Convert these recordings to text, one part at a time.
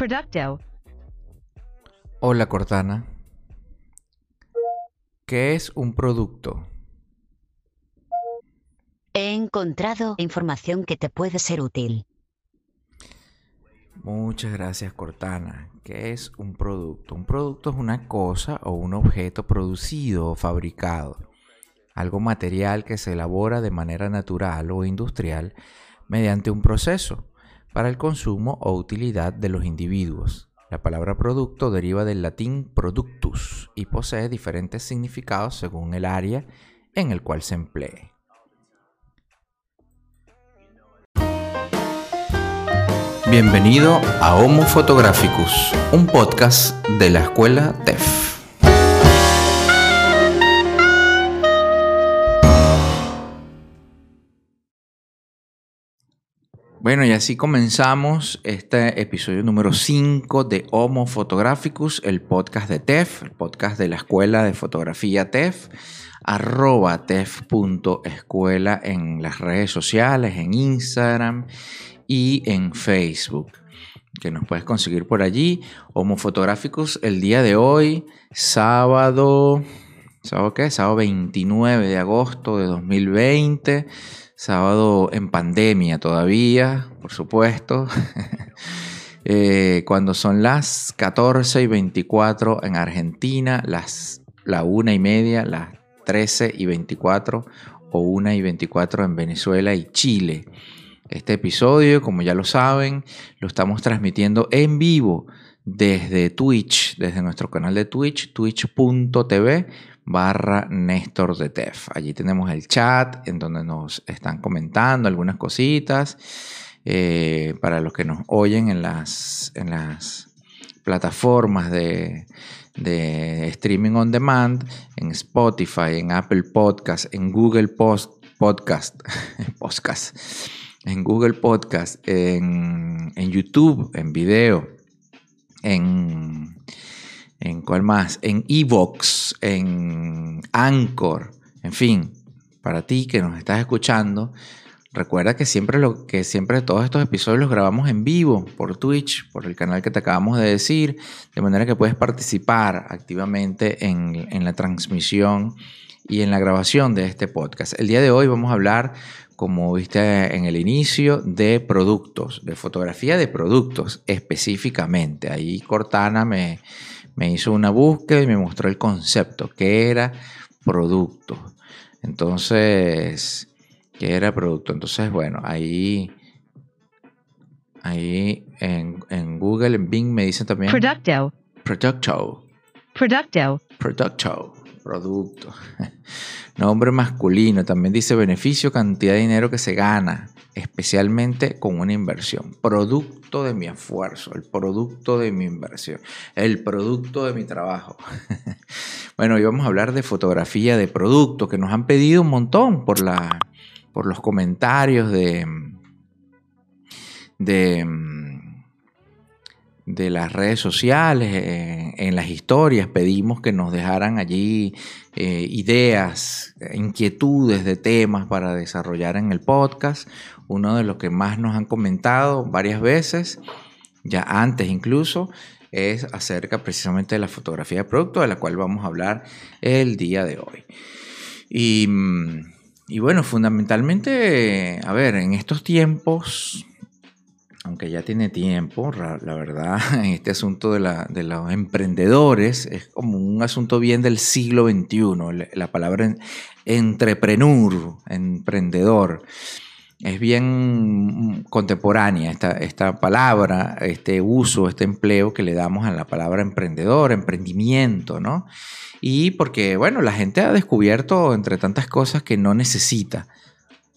Producto. Hola Cortana. ¿Qué es un producto? He encontrado información que te puede ser útil. Muchas gracias Cortana. ¿Qué es un producto? Un producto es una cosa o un objeto producido o fabricado. Algo material que se elabora de manera natural o industrial mediante un proceso para el consumo o utilidad de los individuos. La palabra producto deriva del latín productus y posee diferentes significados según el área en el cual se emplee. Bienvenido a Homo Photographicus, un podcast de la escuela TEF. Bueno, y así comenzamos este episodio número 5 de Homo Photographicus, el podcast de TEF, el podcast de la Escuela de Fotografía TEF, arroba tef.escuela en las redes sociales, en Instagram y en Facebook, que nos puedes conseguir por allí. Homo Fotográficos el día de hoy, sábado, ¿sábado qué? Sábado 29 de agosto de 2020 sábado en pandemia todavía, por supuesto, eh, cuando son las 14 y 24 en Argentina, las la 1 y media, las 13 y 24 o 1 y 24 en Venezuela y Chile. Este episodio, como ya lo saben, lo estamos transmitiendo en vivo desde Twitch, desde nuestro canal de Twitch, twitch.tv barra Néstor de Tef. Allí tenemos el chat en donde nos están comentando algunas cositas. Eh, para los que nos oyen en las, en las plataformas de, streaming on demand, en Spotify, en Apple Podcast, en Google Podcast, podcast, en Google Podcast, en, en YouTube, en video, en en cuál más, en Evox, en Anchor, en fin, para ti que nos estás escuchando, recuerda que siempre lo que siempre todos estos episodios los grabamos en vivo por Twitch, por el canal que te acabamos de decir, de manera que puedes participar activamente en, en la transmisión y en la grabación de este podcast. El día de hoy vamos a hablar como viste en el inicio, de productos, de fotografía de productos específicamente. Ahí Cortana me, me hizo una búsqueda y me mostró el concepto, que era producto. Entonces, ¿qué era producto? Entonces, bueno, ahí, ahí en, Google, en Bing me dicen también... Producto. Producto. Producto. Producto. Producto. Nombre masculino. También dice beneficio, cantidad de dinero que se gana especialmente con una inversión. Producto de mi esfuerzo, el producto de mi inversión, el producto de mi trabajo. bueno, hoy vamos a hablar de fotografía de producto, que nos han pedido un montón por, la, por los comentarios de, de, de las redes sociales, eh, en las historias, pedimos que nos dejaran allí eh, ideas, inquietudes de temas para desarrollar en el podcast uno de los que más nos han comentado varias veces, ya antes incluso, es acerca precisamente de la fotografía de producto, de la cual vamos a hablar el día de hoy. Y, bueno, fundamentalmente, a ver, en estos tiempos, aunque ya tiene tiempo, la verdad, en este asunto de, de, los emprendedores es como un asunto bien del siglo XXI, la palabra entrepreneur, emprendedor es bien contemporánea esta, esta, palabra, este uso, este empleo que le damos a la palabra emprendedor, emprendimiento, ¿no? Y porque, bueno, la gente ha descubierto, entre tantas cosas, que no necesita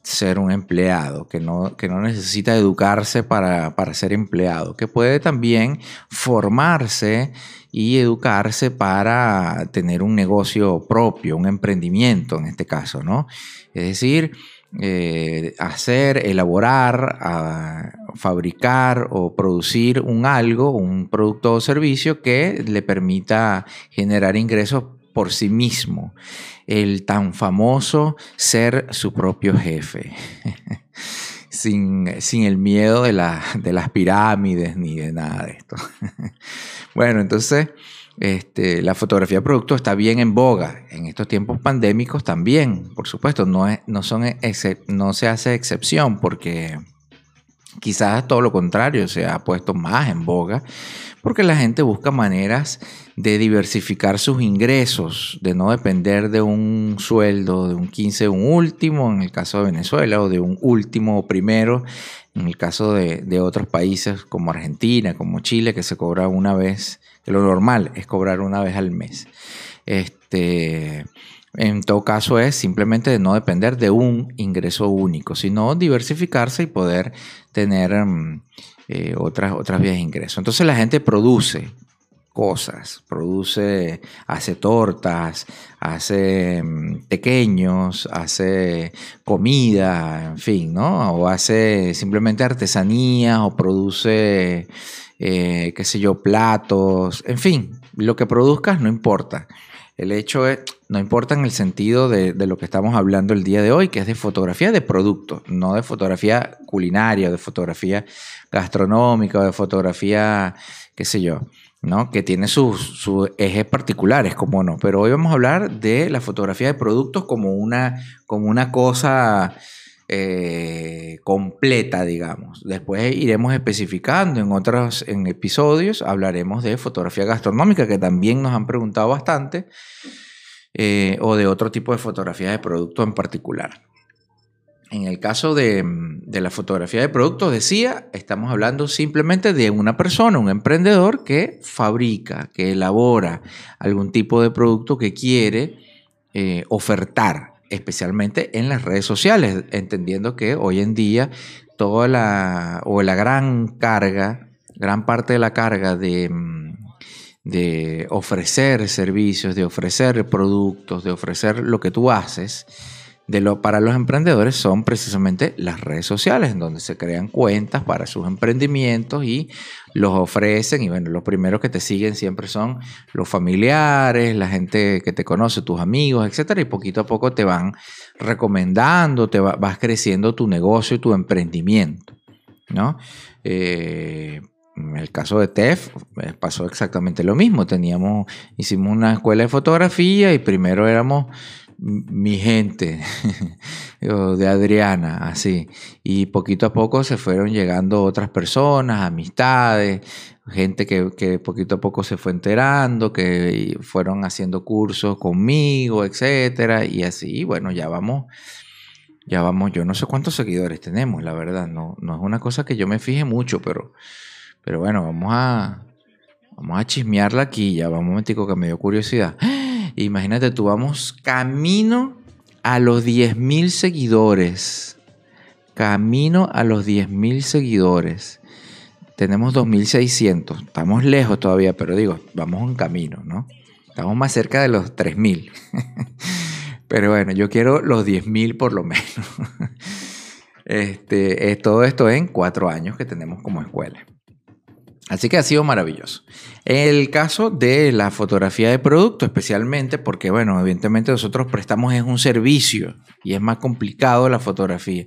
ser un empleado, que no, que no necesita educarse para, para ser empleado, que puede también formarse y educarse para tener un negocio propio, un emprendimiento en este caso, ¿no? Es decir, eh, hacer, elaborar, fabricar o producir un algo, un producto o servicio que le permita generar ingresos por sí mismo. El tan famoso ser su propio jefe. sin, el miedo de, de las pirámides ni de nada de esto. bueno, entonces este, la fotografía de producto está bien en boga. En estos tiempos pandémicos también, por supuesto, no, es, no, son, no se hace excepción porque quizás todo lo contrario se ha puesto más en boga porque la gente busca maneras de diversificar sus ingresos, de no depender de un sueldo, de un 15, un último, en el caso de Venezuela, o de un último o primero, en el caso de, de otros países como Argentina, como Chile, que se cobra una vez, lo normal es cobrar una vez al mes. Este, en todo caso es simplemente no depender de un ingreso único, sino diversificarse y poder tener mm, eh, otras, otras vías de ingreso. Entonces la gente produce cosas, produce, hace tortas, hace mm, pequeños, hace comida, en fin, ¿no? O hace simplemente artesanía o produce, eh, qué sé yo, platos, en fin, lo que produzcas no importa. El hecho es, no importa en el sentido de, lo que estamos hablando el día de hoy, que es de fotografía de productos, no de fotografía culinaria, de fotografía gastronómica, de fotografía, qué sé yo, ¿no? Que tiene sus, ejes particulares, como no. Pero hoy vamos a hablar de la fotografía de productos como una, como una cosa eh, completa, digamos. Después iremos especificando en otros en episodios, hablaremos de fotografía gastronómica, que también nos han preguntado bastante, eh, o de otro tipo de fotografía de producto en particular. En el caso de, la fotografía de productos, decía, estamos hablando simplemente de una persona, un emprendedor que fabrica, que elabora algún tipo de producto que quiere eh, ofertar, especialmente en las redes sociales, entendiendo que hoy en día toda la, o la gran carga, gran parte de la carga de, de ofrecer servicios, de ofrecer productos, de ofrecer lo que tú haces, de lo, para los emprendedores son precisamente las redes sociales, en donde se crean cuentas para sus emprendimientos y los ofrecen. Y bueno, los primeros que te siguen siempre son los familiares, la gente que te conoce, tus amigos, etcétera. Y poquito a poco te van recomendando, te vas creciendo tu negocio y tu emprendimiento. ¿no? Eh, en el caso de TEF eh, pasó exactamente lo mismo. Teníamos, hicimos una escuela de fotografía y primero éramos mi gente, de Adriana, así. Y poquito a poco se fueron llegando otras personas, amistades, gente que, que, poquito a poco se fue enterando, que fueron haciendo cursos conmigo, etcétera, y así, bueno, ya vamos, ya vamos, yo no sé cuántos seguidores tenemos, la verdad, no, no es una cosa que yo me fije mucho, pero, pero bueno, vamos a, vamos a chismearla aquí, ya vamos un momentico que me dio curiosidad. Imagínate, tú vamos camino a los 10.000 seguidores. Camino a los 10.000 seguidores. Tenemos 2.600. Estamos lejos todavía, pero digo, vamos en camino, ¿no? Estamos más cerca de los 3.000. pero bueno, yo quiero los 10.000 por lo menos. este, es todo esto en cuatro años que tenemos como escuela. Así que ha sido maravilloso. El caso de la fotografía de producto, especialmente porque, bueno, evidentemente nosotros prestamos es un servicio y es más complicado la fotografía.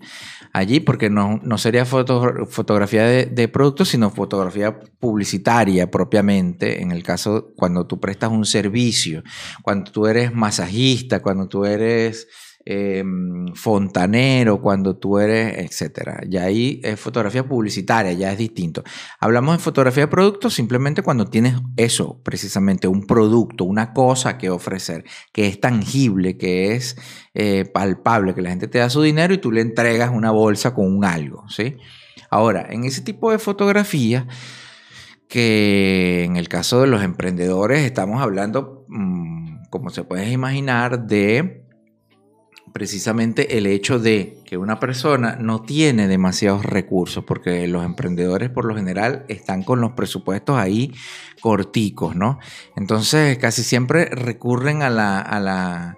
Allí, porque no, sería fotografía de, de producto, sino fotografía publicitaria propiamente, en el caso cuando tú prestas un servicio, cuando tú eres masajista, cuando tú eres Em, fontanero, cuando tú eres, etcétera. Ya ahí es fotografía publicitaria, ya es distinto. Hablamos de fotografía de producto simplemente cuando tienes eso, precisamente un producto, una cosa que ofrecer, que es tangible, que es eh, palpable, que la gente te da su dinero y tú le entregas una bolsa con un algo, ¿sí? Ahora, en ese tipo de fotografía, que en el caso de los emprendedores estamos hablando, mm, como se puede imaginar, de precisamente el hecho de que una persona no tiene demasiados recursos, porque los emprendedores por lo general están con los presupuestos ahí corticos, ¿no? Entonces casi siempre recurren a la,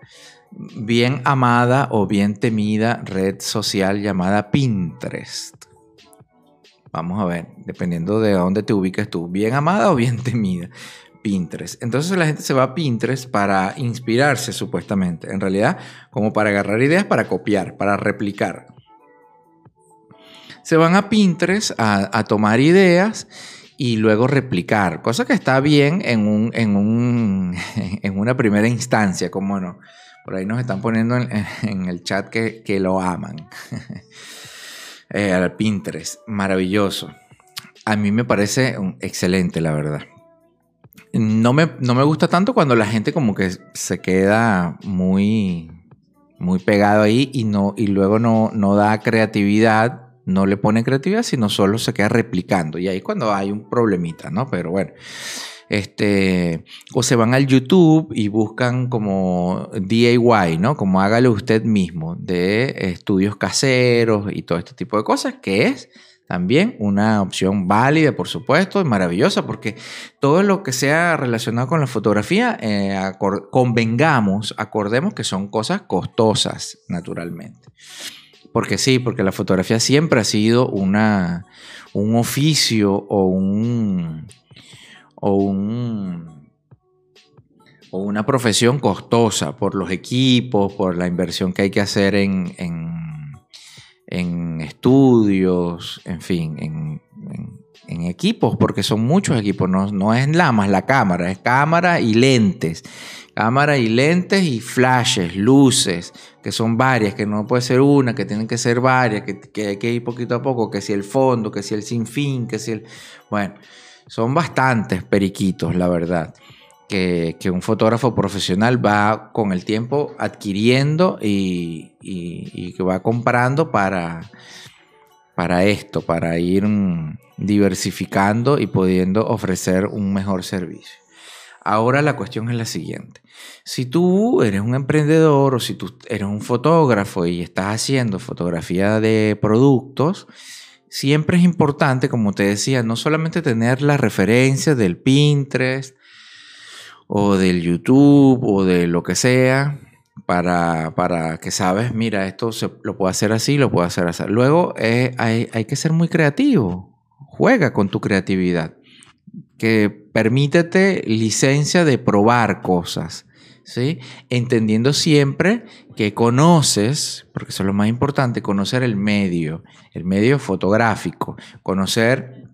bien amada o bien temida red social llamada Pinterest. Vamos a ver, dependiendo de dónde te ubiques tú, bien amada o bien temida. Pinterest. Entonces la gente se va a Pinterest para inspirarse supuestamente. En realidad, como para agarrar ideas para copiar, para replicar. se van a Pinterest a, tomar ideas y luego replicar, cosa que está bien en, un, en, un, en una primera instancia, como no. Por ahí nos están poniendo en, el chat que, que lo aman. eh, al Pinterest, maravilloso. A mí me parece excelente, la verdad. No me, no me gusta tanto cuando la gente como que se queda muy, muy pegado ahí y, no, y luego no, no da creatividad no le pone creatividad, sino solo se queda replicando. Y ahí es cuando hay un problemita, ¿no? Pero bueno. Este, o se van al YouTube y buscan como DIY, ¿no? Como hágalo usted mismo, de estudios caseros y todo este tipo de cosas, que es también una opción válida, por supuesto, y maravillosa, porque todo lo que sea relacionado con la fotografía, eh, convengamos, acordemos que son cosas costosas, naturalmente. Porque sí, porque la fotografía siempre ha sido una, un oficio o un, o un o una profesión costosa por los equipos, por la inversión que hay que hacer en, en, estudios, en fin, en, en, equipos, porque son muchos equipos, no, no es nada la cámara, es cámara y lentes. Cámara y lentes y flashes, luces, que son varias, que no puede ser una, que tienen que ser varias, que, hay que ir poquito a poco, que si el fondo, que si el sinfín, que si el... Bueno, son bastantes periquitos, la verdad, que, un fotógrafo profesional va con el tiempo adquiriendo y, que va comprando para, para esto, para ir diversificando y pudiendo ofrecer un mejor servicio. Ahora la cuestión es la siguiente. Si tú eres un emprendedor o si tú eres un fotógrafo y estás haciendo fotografía de productos, siempre es importante, como te decía, no solamente tener la referencia del Pinterest o del YouTube o de lo que sea, para, para, que sabes, mira, esto se, lo puedo hacer así, lo puedo hacer así. Luego eh, hay, hay, que ser muy creativo. Juega con tu creatividad. Que permítete licencia de probar cosas. ¿Sí? Entendiendo siempre que conoces, porque eso es lo más importante, conocer el medio, el medio fotográfico, conocer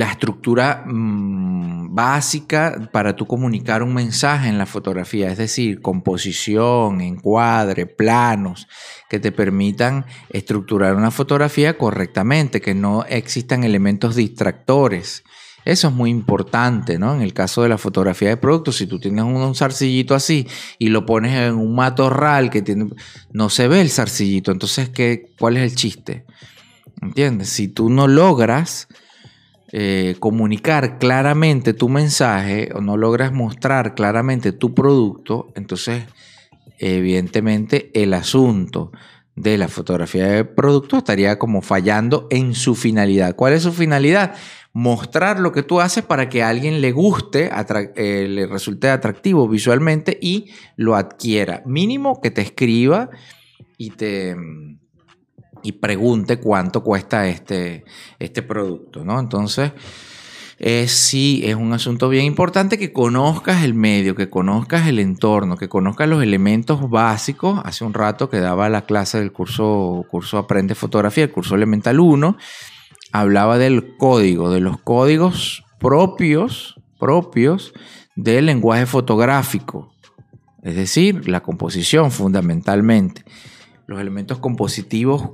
la estructura mm, básica para tú comunicar un mensaje en la fotografía, es decir, composición, encuadre, planos, que te permitan estructurar una fotografía correctamente, que no existan elementos distractores. Eso es muy importante, ¿no? En el caso de la fotografía de productos, si tú tienes un, zarcillito así y lo pones en un matorral que tiene, no se ve el zarcillito, entonces, ¿qué, ¿cuál es el chiste? ¿Entiendes? Si tú no logras eh, comunicar claramente tu mensaje o no logras mostrar claramente tu producto, entonces evidentemente el asunto de la fotografía de producto estaría como fallando en su finalidad. ¿Cuál es su finalidad? Mostrar lo que tú haces para que a alguien le guste, eh, le resulte atractivo visualmente y lo adquiera. Mínimo que te escriba y te y pregunte cuánto cuesta este, este producto, ¿no? Entonces, sí, es un asunto bien importante que conozcas el medio, que conozcas el entorno, que conozcas los elementos básicos. Hace un rato que daba la clase del curso, curso Aprende Fotografía, el curso Elemental 1, hablaba del código, de los códigos propios, propios del lenguaje fotográfico. Es decir, la composición fundamentalmente. Los elementos compositivos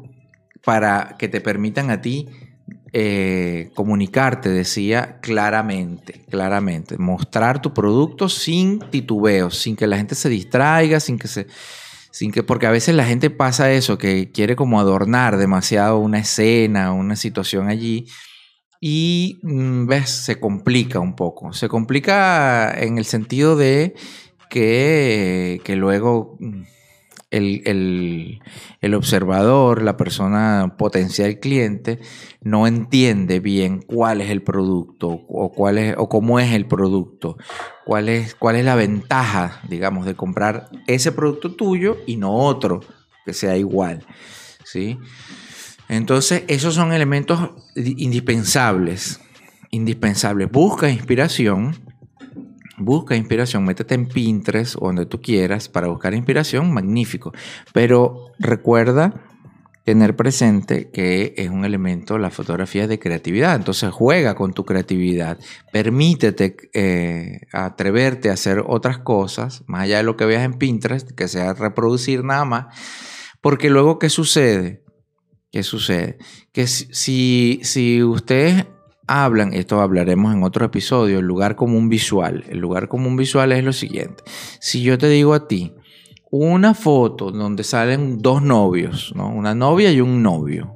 para que te permitan a ti eh, comunicarte, decía claramente, claramente, mostrar tu producto sin titubeos, sin que la gente se distraiga, sin que se, sin que, porque a veces la gente pasa eso, que quiere como adornar demasiado una escena, una situación allí, y mm, ves, se complica un poco, se complica en el sentido de que, que luego mm, el, observador, la persona potencial cliente, no entiende bien cuál es el producto o, cuál es, o cómo es el producto, cuál es, cuál es la ventaja, digamos, de comprar ese producto tuyo y no otro que sea igual. ¿sí? Entonces, esos son elementos indispensables. Indispensables. Busca inspiración Busca inspiración, métete en Pinterest o donde tú quieras para buscar inspiración, magnífico. Pero recuerda tener presente que es un elemento, la fotografía de creatividad. Entonces juega con tu creatividad, permítete eh, atreverte a hacer otras cosas, más allá de lo que veas en Pinterest, que sea reproducir nada más, porque luego, ¿qué sucede? ¿Qué sucede? Que si, si ustedes hablan, esto hablaremos en otro episodio, el lugar común visual, el lugar común visual es lo siguiente, si yo te digo a ti, una foto donde salen dos novios, ¿no? Una novia y un novio.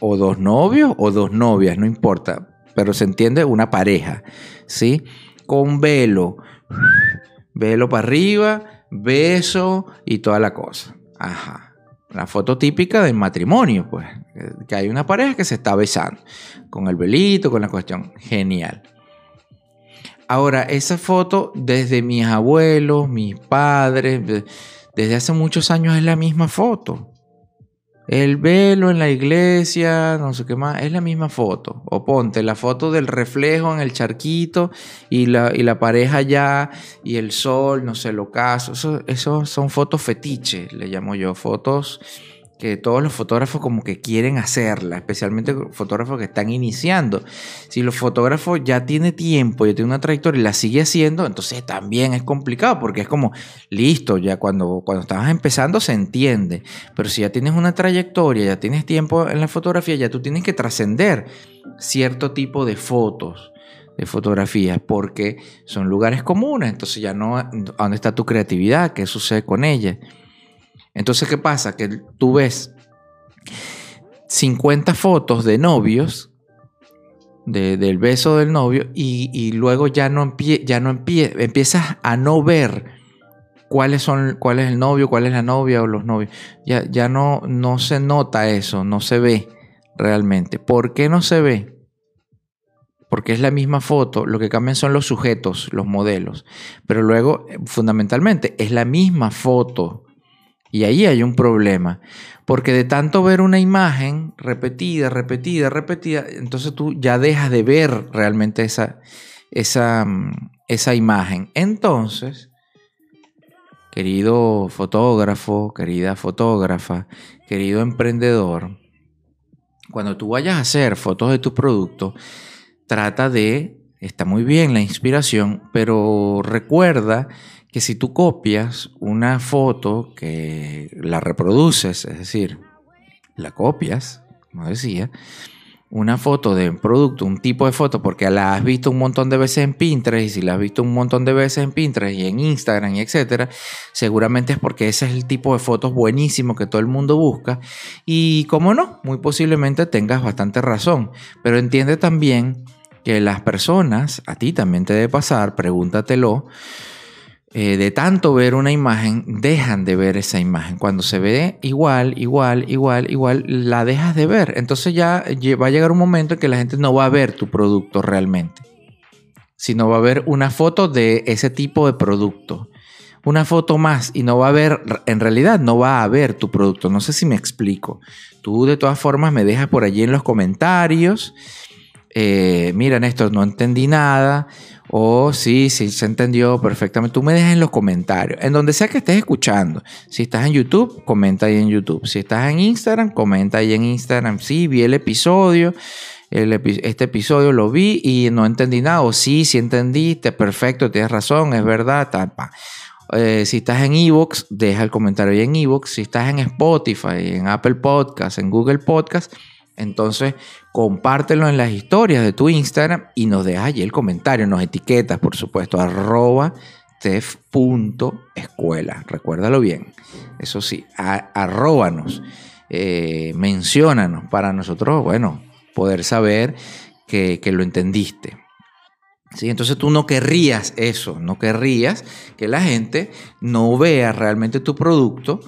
O dos novios o dos novias, no importa. Pero se entiende una pareja, ¿sí? Con velo. Velo para arriba, beso y toda la cosa. Ajá. La foto típica del matrimonio, pues. Que hay una pareja que se está besando. Con el velito, con la cuestión. Genial. Ahora, esa foto desde mis abuelos, mis padres, desde hace muchos años es la misma foto. El velo en la iglesia, no sé qué más, es la misma foto. O ponte la foto del reflejo en el charquito y la, y la pareja allá y el sol, no sé, el ocaso. Eso, eso son fotos fetiche, le llamo yo, fotos que todos los fotógrafos como que quieren hacerla, especialmente fotógrafos que están iniciando. Si los fotógrafos ya tiene tiempo, ya tiene una trayectoria y la sigue haciendo, entonces también es complicado porque es como, listo, ya cuando, cuando estabas empezando se entiende, pero si ya tienes una trayectoria, ya tienes tiempo en la fotografía, ya tú tienes que trascender cierto tipo de fotos de fotografías porque son lugares comunes, entonces ya no, ¿dónde está tu creatividad? ¿Qué sucede con ella? Entonces, ¿qué pasa? Que tú ves 50 fotos de novios, del beso del novio, y, luego ya no, ya no empiezas a no ver cuáles son, cuál es el novio, cuál es la novia o los novios. Ya, ya no, no se nota eso, no se ve realmente. ¿Por qué no se ve? Porque es la misma foto, lo que cambian son los sujetos, los modelos. Pero luego, fundamentalmente, es la misma foto y ahí hay un problema, porque de tanto ver una imagen repetida, repetida, repetida, entonces tú ya dejas de ver realmente esa, esa, mm, esa imagen. Entonces, querido fotógrafo, querida fotógrafa, querido emprendedor, cuando tú vayas a hacer fotos de tu producto, trata de, está muy bien la inspiración, pero recuerda que si tú copias una foto que la reproduces, es decir, la copias, como decía, una foto de un producto, un tipo de foto, porque la has visto un montón de veces en Pinterest, y si la has visto un montón de veces en Pinterest y en Instagram y etcétera, seguramente es porque ese es el tipo de fotos buenísimo que todo el mundo busca. Y como no, muy posiblemente tengas bastante razón, pero entiende también que las personas, a ti también te debe pasar, pregúntatelo, eh, de tanto ver una imagen, dejan de ver esa imagen. Cuando se ve igual, igual, igual, igual, la dejas de ver. Entonces ya va a llegar un momento en que la gente no va a ver tu producto realmente, sino va a ver una foto de ese tipo de producto. Una foto más y no va a ver, en realidad no va a ver tu producto. No sé si me explico. Tú de todas formas me dejas por allí en los comentarios. Eh, mira, Néstor, no entendí nada o sí, sí, se entendió perfectamente. Tú me dejas en los comentarios, en donde sea que estés escuchando. Si estás en YouTube, comenta ahí en YouTube. Si estás en Instagram, comenta ahí en Instagram. Sí, vi el episodio. este episodio lo vi y no entendí nada. O sí, sí entendiste, perfecto, tienes razón, es verdad. Eh, si estás en Evox, deja el comentario ahí en Evox. Si estás en Spotify, en Apple Podcast, en Google Podcast, entonces compártelo en las historias de tu Instagram y nos dejas allí el comentario, nos etiquetas, por supuesto, arroba tef.escuela. Recuérdalo bien. Eso sí, arróbanos, eh, menciónanos para nosotros, bueno, poder saber que, lo entendiste. ¿Sí? Entonces tú no querrías eso, no querrías que la gente no vea realmente tu producto,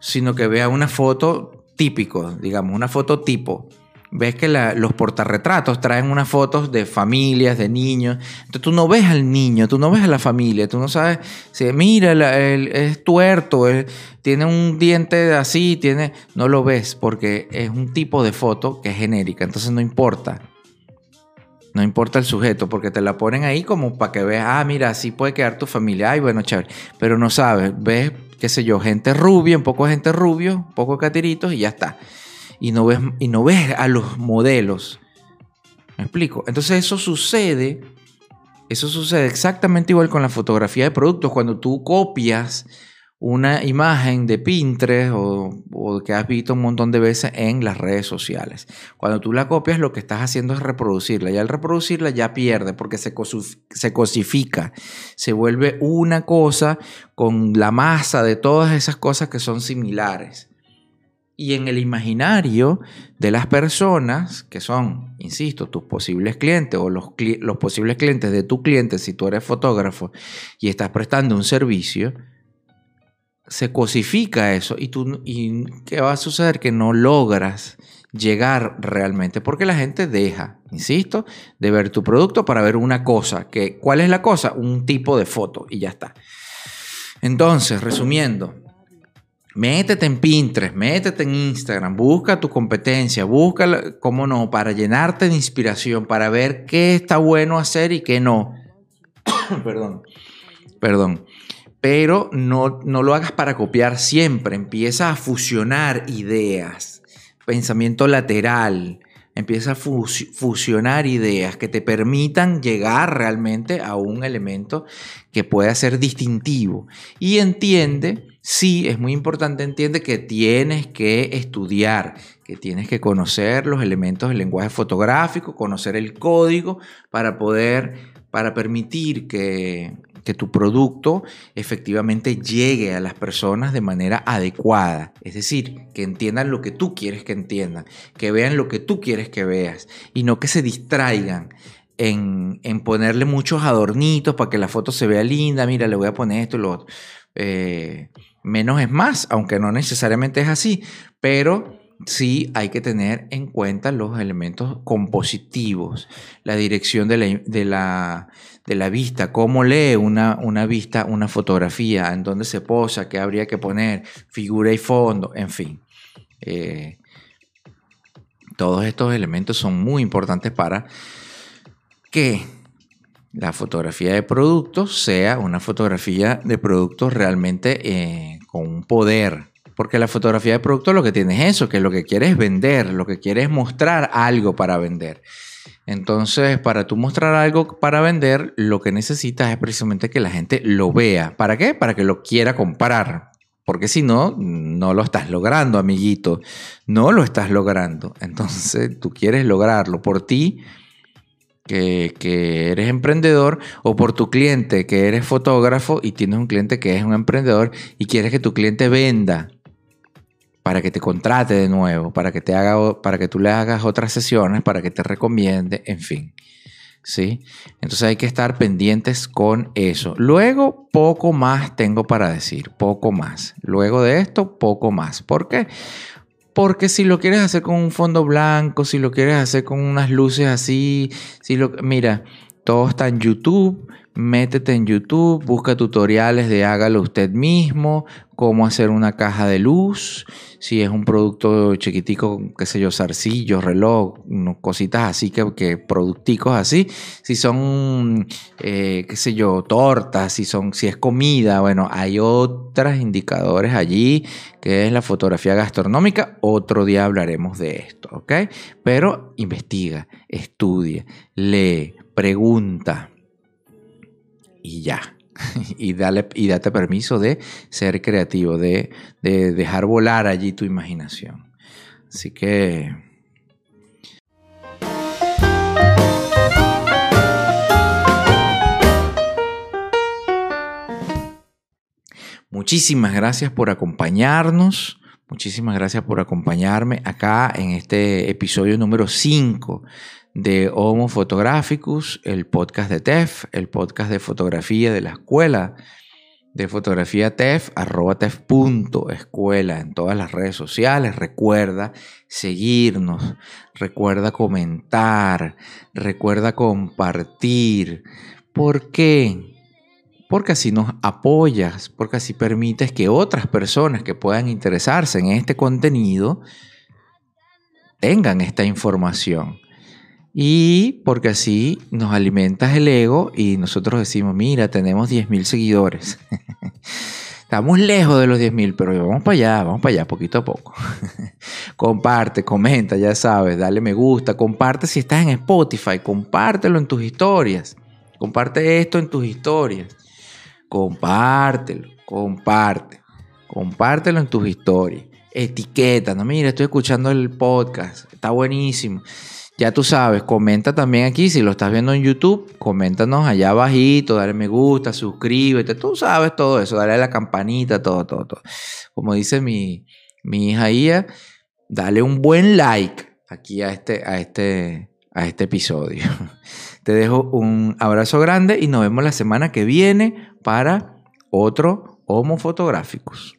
sino que vea una foto típico, digamos, una foto tipo ves que los portarretratos traen unas fotos de familias, de niños. Entonces tú no ves al niño, tú no ves a la familia, tú no sabes si, mira, es tuerto, tiene un diente así, tiene, no lo ves porque es un tipo de foto que es genérica, entonces no importa. No importa el sujeto, porque te la ponen ahí como para que veas, ah, mira, así puede quedar tu familia. Ay, bueno, chévere. Pero no sabes, ves, qué sé yo, gente rubia, un poco gente rubio, un poco catiritos y ya está. Y no ves, y no ves a los modelos. ¿Me explico? Entonces eso sucede, eso sucede exactamente igual con la fotografía de productos. Cuando tú copias una imagen de Pinterest o, que has visto un montón de veces en las redes sociales. Cuando tú la copias, lo que estás haciendo es reproducirla. Y al reproducirla ya pierde porque se, se cosifica, se vuelve una cosa con la masa de todas esas cosas que son similares. Y en el imaginario de las personas, que son, insisto, tus posibles clientes o los, posibles clientes de tu cliente, si tú eres fotógrafo y estás prestando un servicio, se cosifica eso y, tú, y ¿qué va a suceder? Que no logras llegar realmente porque la gente deja, insisto, de ver tu producto para ver una cosa. Que, ¿Cuál es la cosa? Un tipo de foto y ya está. Entonces, resumiendo, métete en Pinterest, métete en Instagram, busca tu competencia, busca, cómo no, para llenarte de inspiración, para ver qué está bueno hacer y qué no. perdón, perdón pero no, no lo hagas para copiar siempre. Empieza a fusionar ideas, pensamiento lateral. Empieza a fusionar ideas que te permitan llegar realmente a un elemento que pueda ser distintivo. Y entiende, sí, es muy importante, entiende que tienes que estudiar, que tienes que conocer los elementos del lenguaje fotográfico, conocer el código para poder, para permitir que que tu producto efectivamente llegue a las personas de manera adecuada. Es decir, que entiendan lo que tú quieres que entiendan, que vean lo que tú quieres que veas y no que se distraigan en, ponerle muchos adornitos para que la foto se vea linda. Mira, le voy a poner esto y lo otro. Eh, menos es más, aunque no necesariamente es así, pero sí hay que tener en cuenta los elementos compositivos, la dirección de la, de la, vista, cómo lee una, una, vista, una fotografía, en dónde se posa, qué habría que poner, figura y fondo, en fin. Eh, todos estos elementos son muy importantes para que la fotografía de productos sea una fotografía de productos realmente eh, con un poder, porque la fotografía de producto lo que tiene es eso, que lo que quiere es vender, lo que quiere es mostrar algo para vender. Entonces, para tú mostrar algo para vender, lo que necesitas es precisamente que la gente lo vea. ¿Para qué? Para que lo quiera comprar. Porque si no, no lo estás logrando, amiguito. No lo estás logrando. Entonces, tú quieres lograrlo por ti, que, eres emprendedor, o por tu cliente, que eres fotógrafo y tienes un cliente que es un emprendedor y quieres que tu cliente venda para que te contrate de nuevo, para que, te haga, para que tú le hagas otras sesiones, para que te recomiende, en fin. ¿Sí? Entonces hay que estar pendientes con eso. Luego, poco más tengo para decir, poco más. Luego de esto, poco más. ¿Por qué? Porque si lo quieres hacer con un fondo blanco, si lo quieres hacer con unas luces así, si lo mira, todo está en YouTube métete en YouTube, busca tutoriales de hágalo usted mismo, cómo hacer una caja de luz, si es un producto chiquitico, qué sé yo, zarcillos, reloj, cositas así que, que producticos así, si son, eh, qué sé yo, tortas, si, son, si es comida, bueno, hay otros indicadores allí, que es la fotografía gastronómica, otro día hablaremos de esto, ¿ok? Pero investiga, estudia, lee, pregunta y ya. y, dale, y date permiso de ser creativo, de, de dejar volar allí tu imaginación. Así que... Muchísimas gracias por acompañarnos. Muchísimas gracias por acompañarme acá en este episodio número 5 de Homo Photographicus, el podcast de TEF, el podcast de fotografía de la escuela de fotografía TEF, arroba tef.escuela en todas las redes sociales. Recuerda seguirnos, recuerda comentar, recuerda compartir. ¿Por qué? Porque así nos apoyas, porque así permites que otras personas que puedan interesarse en este contenido tengan esta información. Y porque así nos alimentas el ego y nosotros decimos, mira, tenemos 10.000 seguidores. Estamos lejos de los 10.000, pero vamos para allá, vamos para allá, poquito a poco. comparte, comenta, ya sabes, dale me gusta, comparte si estás en Spotify, compártelo en tus historias. Comparte esto en tus historias. Compártelo, comparte. Compártelo en tus historias. Etiqueta, no, mira, estoy escuchando el podcast, está buenísimo. Ya tú sabes, comenta también aquí, si lo estás viendo en YouTube, coméntanos allá abajito, dale me gusta, suscríbete, tú sabes todo eso, dale a la campanita, todo, todo, todo. Como dice mi, mi hija Ia, dale un buen like aquí a este, a este, a este episodio. Te dejo un abrazo grande y nos vemos la semana que viene para otro Homo Fotográficos.